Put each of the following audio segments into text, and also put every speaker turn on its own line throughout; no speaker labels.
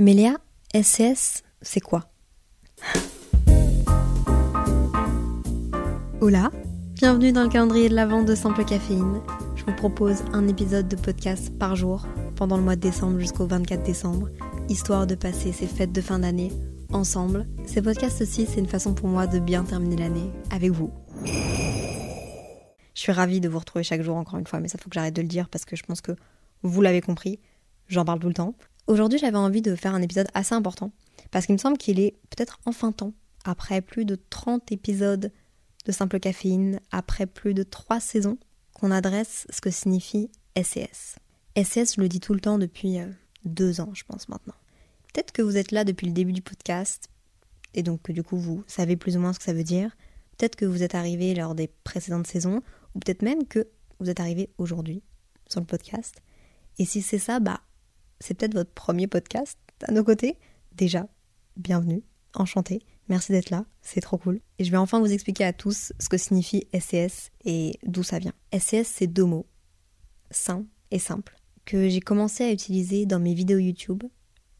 Mais Léa, SCS, c'est quoi? Hola, bienvenue dans le calendrier de la vente de Simple Caféine. Je vous propose un épisode de podcast par jour pendant le mois de décembre jusqu'au 24 décembre, histoire de passer ces fêtes de fin d'année ensemble. Ces podcasts aussi, c'est une façon pour moi de bien terminer l'année avec vous. Je suis ravie de vous retrouver chaque jour encore une fois, mais ça faut que j'arrête de le dire parce que je pense que vous l'avez compris, j'en parle tout le temps. Aujourd'hui, j'avais envie de faire un épisode assez important parce qu'il me semble qu'il est peut-être enfin temps, après plus de 30 épisodes de simple caféine, après plus de 3 saisons, qu'on adresse ce que signifie SES. SES, je le dis tout le temps depuis euh, deux ans, je pense maintenant. Peut-être que vous êtes là depuis le début du podcast et donc que du coup vous savez plus ou moins ce que ça veut dire. Peut-être que vous êtes arrivé lors des précédentes saisons ou peut-être même que vous êtes arrivé aujourd'hui sur le podcast. Et si c'est ça, bah c'est peut-être votre premier podcast à nos côtés. Déjà, bienvenue, enchanté, merci d'être là, c'est trop cool. Et je vais enfin vous expliquer à tous ce que signifie SCS et d'où ça vient. SCS, c'est deux mots, sain et simple, que j'ai commencé à utiliser dans mes vidéos YouTube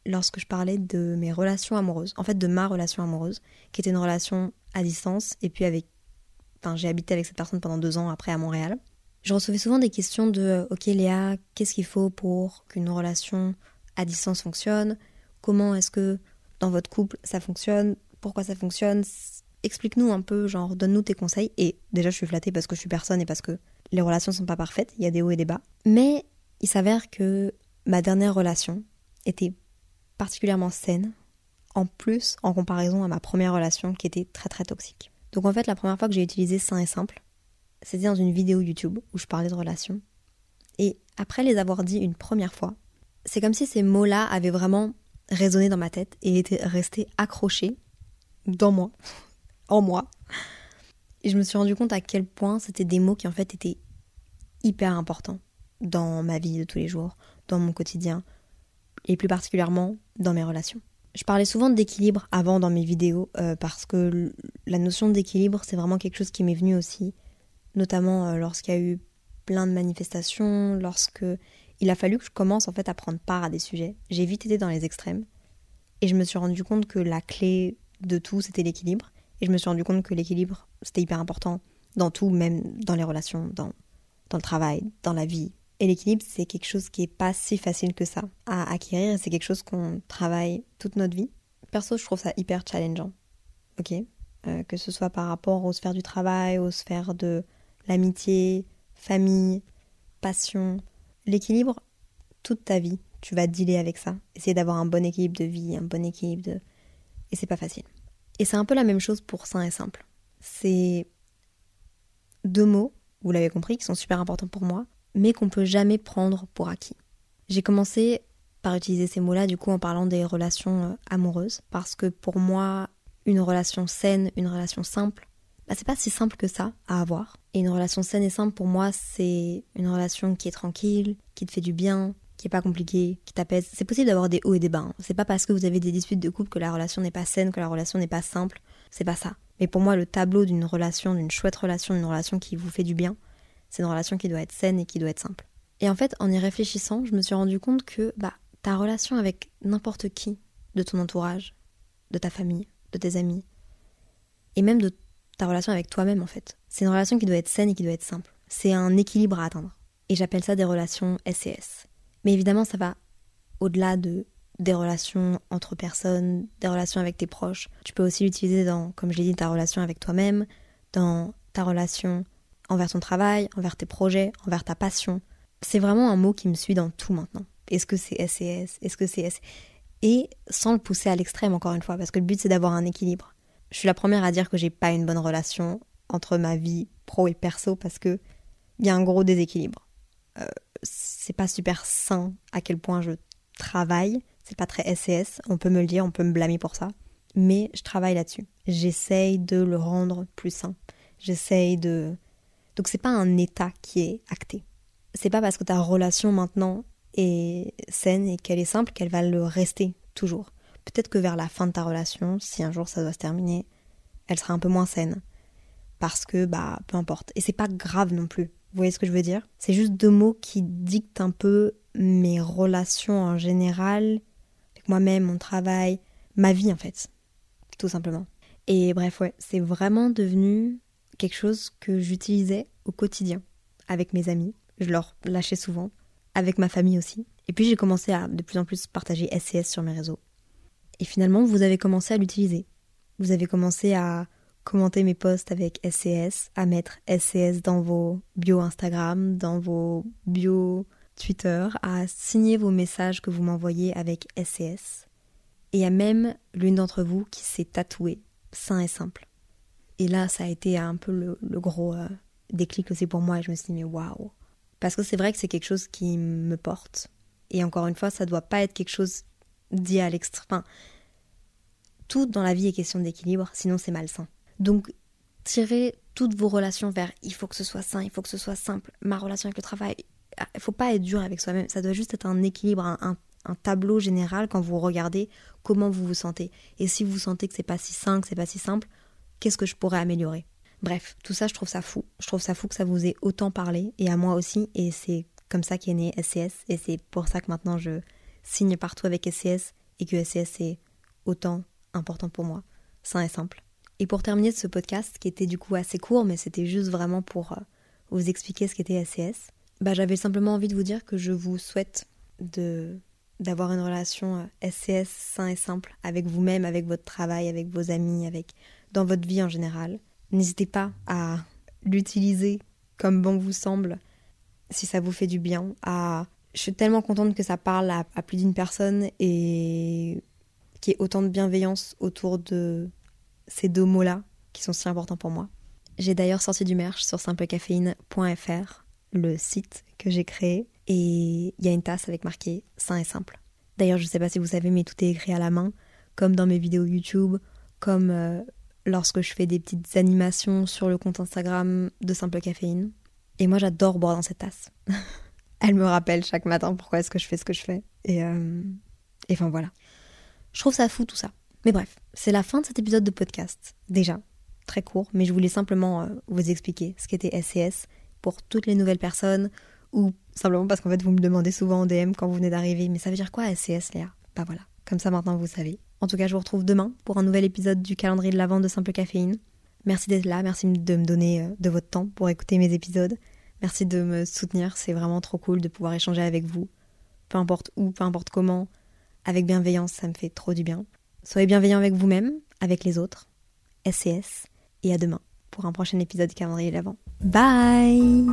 lorsque je parlais de mes relations amoureuses, en fait de ma relation amoureuse, qui était une relation à distance, et puis avec... Enfin, j'ai habité avec cette personne pendant deux ans après à Montréal. Je recevais souvent des questions de Ok Léa, qu'est-ce qu'il faut pour qu'une relation à distance fonctionne? Comment est-ce que dans votre couple ça fonctionne? Pourquoi ça fonctionne? Explique-nous un peu, genre donne-nous tes conseils. Et déjà je suis flattée parce que je suis personne et parce que les relations sont pas parfaites, il y a des hauts et des bas. Mais il s'avère que ma dernière relation était particulièrement saine, en plus en comparaison à ma première relation qui était très très toxique. Donc en fait la première fois que j'ai utilisé sain et simple, c'était dans une vidéo YouTube où je parlais de relations. Et après les avoir dit une première fois, c'est comme si ces mots-là avaient vraiment résonné dans ma tête et étaient restés accrochés dans moi, en moi. Et je me suis rendu compte à quel point c'était des mots qui en fait étaient hyper importants dans ma vie de tous les jours, dans mon quotidien, et plus particulièrement dans mes relations. Je parlais souvent d'équilibre avant dans mes vidéos euh, parce que la notion d'équilibre c'est vraiment quelque chose qui m'est venu aussi notamment euh, lorsqu'il y a eu plein de manifestations, lorsque il a fallu que je commence en fait à prendre part à des sujets. J'ai vite été dans les extrêmes et je me suis rendu compte que la clé de tout c'était l'équilibre et je me suis rendu compte que l'équilibre c'était hyper important dans tout, même dans les relations, dans, dans le travail, dans la vie. Et l'équilibre c'est quelque chose qui est pas si facile que ça à acquérir et c'est quelque chose qu'on travaille toute notre vie. Perso, je trouve ça hyper challengeant. Ok, euh, que ce soit par rapport aux sphères du travail, aux sphères de l'amitié, famille, passion, l'équilibre, toute ta vie, tu vas dealer avec ça. Essayer d'avoir un bon équilibre de vie, un bon équilibre de... Et c'est pas facile. Et c'est un peu la même chose pour sain et simple. C'est deux mots, vous l'avez compris, qui sont super importants pour moi, mais qu'on peut jamais prendre pour acquis. J'ai commencé par utiliser ces mots-là, du coup, en parlant des relations euh, amoureuses, parce que pour moi, une relation saine, une relation simple, bah, c'est pas si simple que ça à avoir. Et une relation saine et simple pour moi, c'est une relation qui est tranquille, qui te fait du bien, qui est pas compliquée, qui t'apaise. C'est possible d'avoir des hauts et des bas. Hein. C'est pas parce que vous avez des disputes de couple que la relation n'est pas saine, que la relation n'est pas simple. C'est pas ça. Mais pour moi, le tableau d'une relation, d'une chouette relation, d'une relation qui vous fait du bien, c'est une relation qui doit être saine et qui doit être simple. Et en fait, en y réfléchissant, je me suis rendu compte que bah, ta relation avec n'importe qui de ton entourage, de ta famille, de tes amis, et même de ta relation avec toi-même en fait. C'est une relation qui doit être saine et qui doit être simple. C'est un équilibre à atteindre. Et j'appelle ça des relations SCS. Mais évidemment, ça va au-delà de des relations entre personnes, des relations avec tes proches. Tu peux aussi l'utiliser dans, comme je l'ai dit, ta relation avec toi-même, dans ta relation envers ton travail, envers tes projets, envers ta passion. C'est vraiment un mot qui me suit dans tout maintenant. Est-ce que c'est SCS Est-ce que c'est S? Et sans le pousser à l'extrême, encore une fois, parce que le but c'est d'avoir un équilibre je suis la première à dire que j'ai pas une bonne relation entre ma vie pro et perso parce que il y a un gros déséquilibre. Euh, c'est pas super sain à quel point je travaille, c'est pas très SES, on peut me le dire, on peut me blâmer pour ça, mais je travaille là-dessus. J'essaye de le rendre plus sain. J'essaye de donc c'est pas un état qui est acté. C'est pas parce que ta relation maintenant est saine et qu'elle est simple qu'elle va le rester toujours. Peut-être que vers la fin de ta relation, si un jour ça doit se terminer, elle sera un peu moins saine. Parce que, bah, peu importe. Et c'est pas grave non plus. Vous voyez ce que je veux dire? C'est juste deux mots qui dictent un peu mes relations en général, les moi-même, mon travail, ma vie en fait, tout simplement. Et bref, ouais, c'est vraiment devenu quelque chose que j'utilisais au quotidien avec mes amis. Je leur lâchais souvent, avec ma famille aussi. Et puis j'ai commencé à de plus en plus partager SCS sur mes réseaux. Et finalement, vous avez commencé à l'utiliser. Vous avez commencé à commenter mes posts avec SCS, à mettre SCS dans vos bio Instagram, dans vos bio Twitter, à signer vos messages que vous m'envoyez avec SCS. Et a même l'une d'entre vous qui s'est tatouée, sain et simple. Et là, ça a été un peu le, gros euh, déclic aussi pour moi. Et je me suis dit, mais waouh! Parce que c'est vrai que c'est quelque chose qui me porte. Et encore une fois, ça doit pas être quelque chose dit à l'extrême. tout dans la vie est question d'équilibre, sinon c'est malsain. Donc, tirez toutes vos relations vers il faut que ce soit sain, il faut que ce soit simple. Ma relation avec le travail, il faut pas être dur avec soi-même. Ça doit juste être un équilibre, un, tableau général quand vous regardez comment vous vous sentez. Et si vous sentez que c'est pas si sain, que c'est pas si simple, qu'est-ce que je pourrais améliorer? Bref, tout ça, je trouve ça fou. Je trouve ça fou que ça vous ait autant parlé, et à moi aussi, et c'est comme ça qu'est né SCS, et c'est pour ça que maintenant je signe partout avec SCS, et que SCS est autant important pour moi, sain et simple. Et pour terminer ce podcast, qui était du coup assez court, mais c'était juste vraiment pour euh, vous expliquer ce qu'était SCS, bah, j'avais simplement envie de vous dire que je vous souhaite de d'avoir une relation SCS euh, sain et simple avec vous-même, avec votre travail, avec vos amis, avec dans votre vie en général. N'hésitez pas à l'utiliser comme bon vous semble, si ça vous fait du bien. À... Je suis tellement contente que ça parle à, plus d'une personne et qu'il y ait autant de bienveillance autour de ces deux mots-là qui sont si importants pour moi. J'ai d'ailleurs sorti du merch sur simplecaféine.fr, le site que j'ai créé, et il y a une tasse avec marqué sain et simple. D'ailleurs, je ne sais pas si vous savez, mais tout est écrit à la main, comme dans mes vidéos YouTube, comme euh, lorsque je fais des petites animations sur le compte Instagram de Simple Caféine. Et moi, j'adore boire dans cette tasse. Elle me rappelle chaque matin pourquoi est-ce que je fais ce que je fais. Et, euh... et enfin voilà. Je trouve ça fou tout ça. Mais bref, c'est la fin de cet épisode de podcast. Déjà, très court, mais je voulais simplement euh, vous expliquer ce qu'était SCS pour toutes les nouvelles personnes ou simplement parce qu'en fait vous me demandez souvent en DM quand vous venez d'arriver, mais ça veut dire quoi SCS Léa? Bah voilà, comme ça maintenant vous savez. En tout cas, je vous retrouve demain pour un nouvel épisode du calendrier de la vente de Simple Caféine. Merci d'être là, merci de me donner euh, de votre temps pour écouter mes épisodes. Merci de me soutenir, c'est vraiment trop cool de pouvoir échanger avec vous. Peu importe où, peu importe comment, avec bienveillance, ça me fait trop du bien. Soyez bienveillants avec vous-même, avec les autres. SCS, et à demain pour un prochain épisode du calendrier de l'Avent. Bye